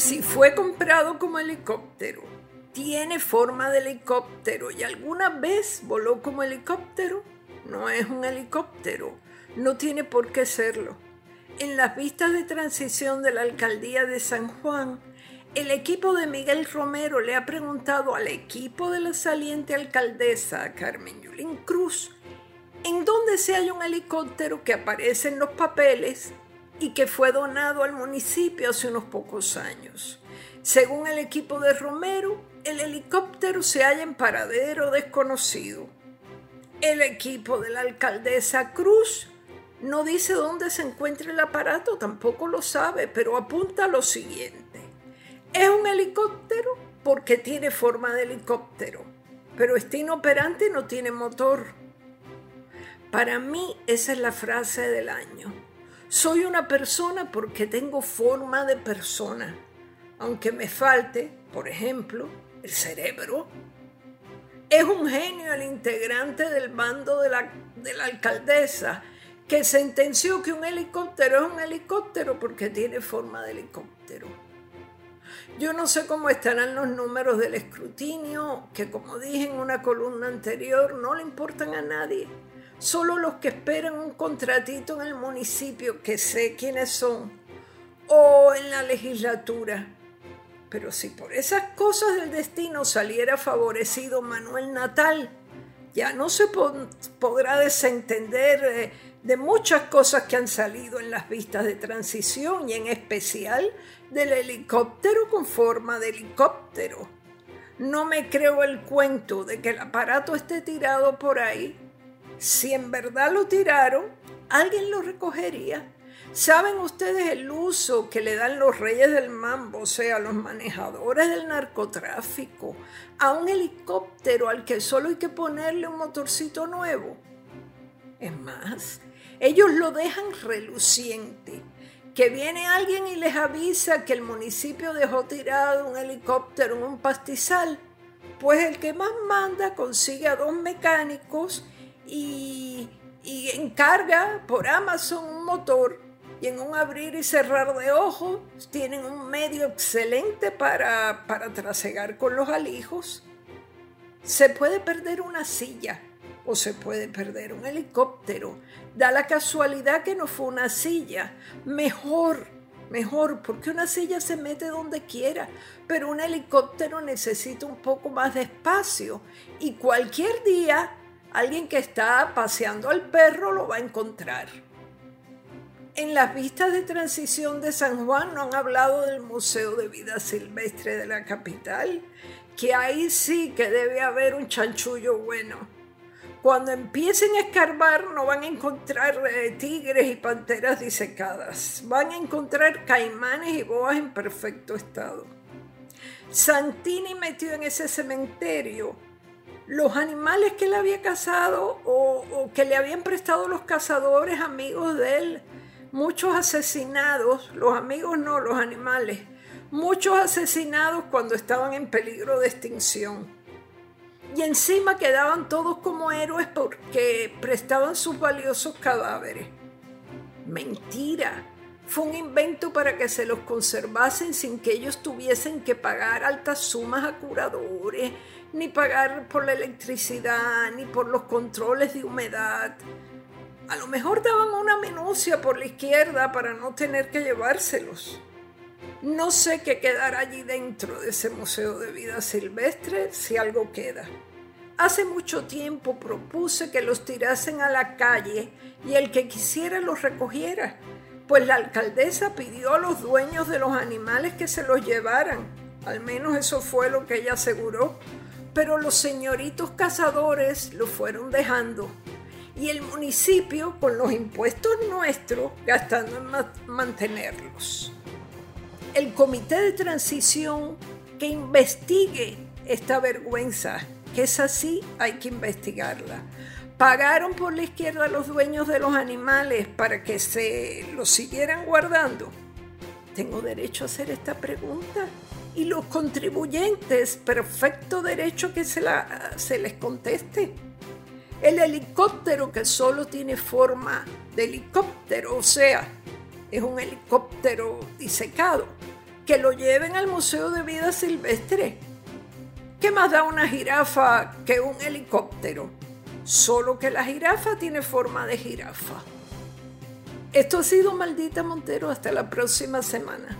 Si fue comprado como helicóptero, tiene forma de helicóptero y alguna vez voló como helicóptero, no es un helicóptero, no tiene por qué serlo. En las vistas de transición de la alcaldía de San Juan, el equipo de Miguel Romero le ha preguntado al equipo de la saliente alcaldesa Carmen Yulín Cruz en dónde se hay un helicóptero que aparece en los papeles y que fue donado al municipio hace unos pocos años. Según el equipo de Romero, el helicóptero se halla en paradero desconocido. El equipo de la alcaldesa Cruz no dice dónde se encuentra el aparato, tampoco lo sabe, pero apunta a lo siguiente. Es un helicóptero porque tiene forma de helicóptero, pero está inoperante y no tiene motor. Para mí esa es la frase del año. Soy una persona porque tengo forma de persona, aunque me falte, por ejemplo, el cerebro. Es un genio el integrante del bando de la, de la alcaldesa que sentenció que un helicóptero es un helicóptero porque tiene forma de helicóptero. Yo no sé cómo estarán los números del escrutinio, que como dije en una columna anterior, no le importan a nadie solo los que esperan un contratito en el municipio, que sé quiénes son, o en la legislatura. Pero si por esas cosas del destino saliera favorecido Manuel Natal, ya no se podrá desentender de muchas cosas que han salido en las vistas de transición y en especial del helicóptero con forma de helicóptero. No me creo el cuento de que el aparato esté tirado por ahí si en verdad lo tiraron, alguien lo recogería. ¿Saben ustedes el uso que le dan los reyes del mambo, o sea, los manejadores del narcotráfico, a un helicóptero al que solo hay que ponerle un motorcito nuevo? Es más, ellos lo dejan reluciente. Que viene alguien y les avisa que el municipio dejó tirado un helicóptero en un pastizal. Pues el que más manda consigue a dos mecánicos y, encarga por Amazon un motor y en un abrir y cerrar de ojos tienen un medio excelente para, para trasegar con los alijos. Se puede perder una silla o se puede perder un helicóptero. Da la casualidad que no fue una silla. Mejor, mejor, porque una silla se mete donde quiera, pero un helicóptero necesita un poco más de espacio y cualquier día Alguien que está paseando al perro lo va a encontrar. En las vistas de transición de San Juan no han hablado del Museo de Vida Silvestre de la capital, que ahí sí que debe haber un chanchullo bueno. Cuando empiecen a escarbar no van a encontrar eh, tigres y panteras disecadas, van a encontrar caimanes y boas en perfecto estado. Santini metió en ese cementerio los animales que él había cazado o, que le habían prestado los cazadores amigos de él, muchos asesinados, los amigos no, los animales, muchos asesinados cuando estaban en peligro de extinción. Y encima quedaban todos como héroes porque prestaban sus valiosos cadáveres. Mentira. Fue un invento para que se los conservasen sin que ellos tuviesen que pagar altas sumas a curadores, ni pagar por la electricidad, ni por los controles de humedad. A lo mejor daban una minucia por la izquierda para no tener que llevárselos. No sé qué quedará allí dentro de ese Museo de Vida Silvestre, si algo queda. Hace mucho tiempo propuse que los tirasen a la calle y el que quisiera los recogiera, pues la alcaldesa pidió a los dueños de los animales que se los llevaran. Al menos eso fue lo que ella aseguró pero los señoritos cazadores lo fueron dejando y el municipio con los impuestos nuestros gastando en mantenerlos. El comité de transición que investigue esta vergüenza, que es así, hay que investigarla. Pagaron por la izquierda a los dueños de los animales para que se los siguieran guardando. ¿Tengo derecho a hacer esta pregunta? y los contribuyentes, perfecto derecho que se, la, se les conteste. El helicóptero que solo tiene forma de helicóptero, o sea, es un helicóptero disecado, que lo lleven al Museo de Vida Silvestre. ¿Qué más da una jirafa que un helicóptero? Solo que la jirafa tiene forma de jirafa. Esto ha sido Maldita Montero. Hasta la próxima semana.